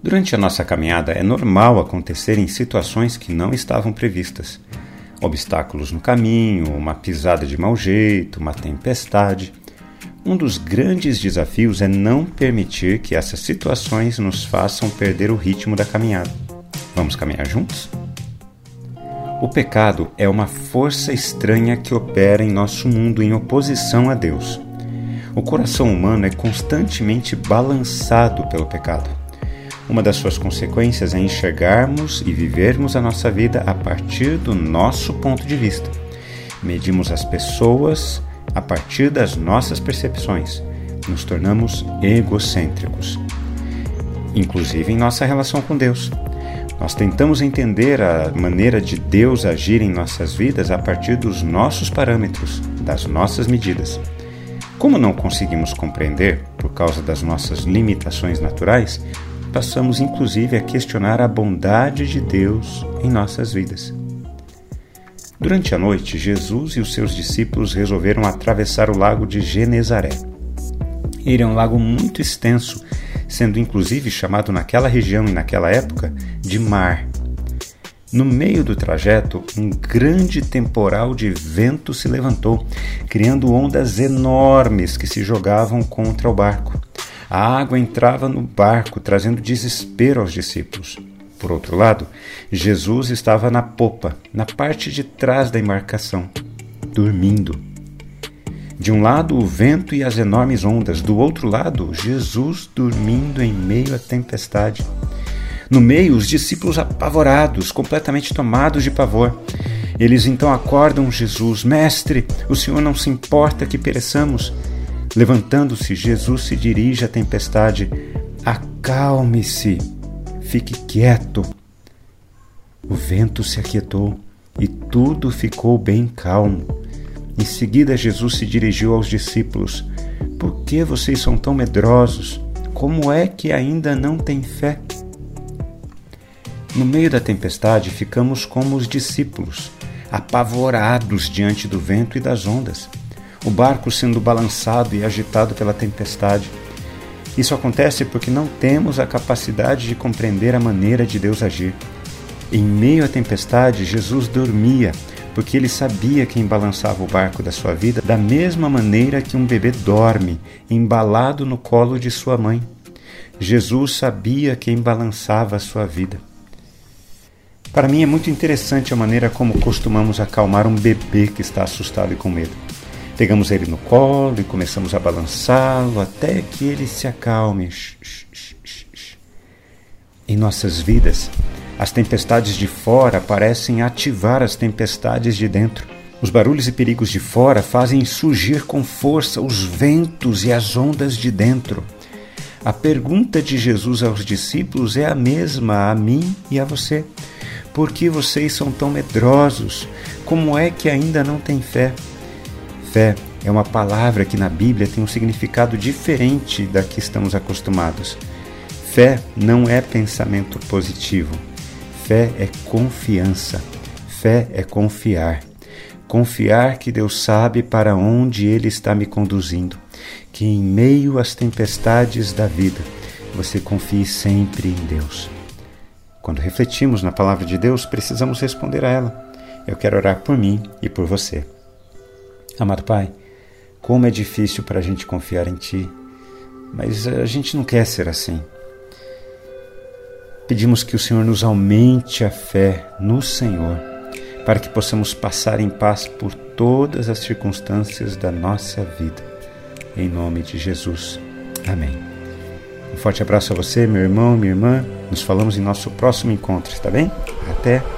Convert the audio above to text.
Durante a nossa caminhada é normal acontecerem situações que não estavam previstas. Obstáculos no caminho, uma pisada de mau jeito, uma tempestade. Um dos grandes desafios é não permitir que essas situações nos façam perder o ritmo da caminhada. Vamos caminhar juntos? O pecado é uma força estranha que opera em nosso mundo em oposição a Deus. O coração humano é constantemente balançado pelo pecado. Uma das suas consequências é enxergarmos e vivermos a nossa vida a partir do nosso ponto de vista. Medimos as pessoas a partir das nossas percepções. Nos tornamos egocêntricos, inclusive em nossa relação com Deus. Nós tentamos entender a maneira de Deus agir em nossas vidas a partir dos nossos parâmetros, das nossas medidas. Como não conseguimos compreender, por causa das nossas limitações naturais, passamos inclusive a questionar a bondade de Deus em nossas vidas. Durante a noite, Jesus e os seus discípulos resolveram atravessar o lago de Genezaré. Ele é um lago muito extenso, sendo inclusive chamado naquela região e naquela época de mar. No meio do trajeto, um grande temporal de vento se levantou, criando ondas enormes que se jogavam contra o barco. A água entrava no barco, trazendo desespero aos discípulos. Por outro lado, Jesus estava na popa, na parte de trás da embarcação, dormindo. De um lado, o vento e as enormes ondas, do outro lado, Jesus dormindo em meio à tempestade. No meio, os discípulos apavorados, completamente tomados de pavor. Eles então acordam Jesus: Mestre, o Senhor não se importa que pereçamos. Levantando-se, Jesus se dirige à tempestade: Acalme-se, fique quieto. O vento se aquietou e tudo ficou bem calmo. Em seguida, Jesus se dirigiu aos discípulos: Por que vocês são tão medrosos? Como é que ainda não têm fé? No meio da tempestade, ficamos como os discípulos, apavorados diante do vento e das ondas o barco sendo balançado e agitado pela tempestade. Isso acontece porque não temos a capacidade de compreender a maneira de Deus agir. Em meio à tempestade, Jesus dormia, porque ele sabia quem balançava o barco da sua vida da mesma maneira que um bebê dorme, embalado no colo de sua mãe. Jesus sabia quem balançava a sua vida. Para mim é muito interessante a maneira como costumamos acalmar um bebê que está assustado e com medo. Pegamos ele no colo e começamos a balançá-lo até que ele se acalme. Em nossas vidas, as tempestades de fora parecem ativar as tempestades de dentro. Os barulhos e perigos de fora fazem surgir com força os ventos e as ondas de dentro. A pergunta de Jesus aos discípulos é a mesma a mim e a você. Por que vocês são tão medrosos? Como é que ainda não têm fé? Fé é uma palavra que na Bíblia tem um significado diferente da que estamos acostumados. Fé não é pensamento positivo. Fé é confiança. Fé é confiar. Confiar que Deus sabe para onde Ele está me conduzindo. Que em meio às tempestades da vida, você confie sempre em Deus. Quando refletimos na palavra de Deus, precisamos responder a ela. Eu quero orar por mim e por você. Amado Pai, como é difícil para a gente confiar em Ti, mas a gente não quer ser assim. Pedimos que o Senhor nos aumente a fé no Senhor, para que possamos passar em paz por todas as circunstâncias da nossa vida. Em nome de Jesus. Amém. Um forte abraço a você, meu irmão, minha irmã. Nos falamos em nosso próximo encontro, está bem? Até!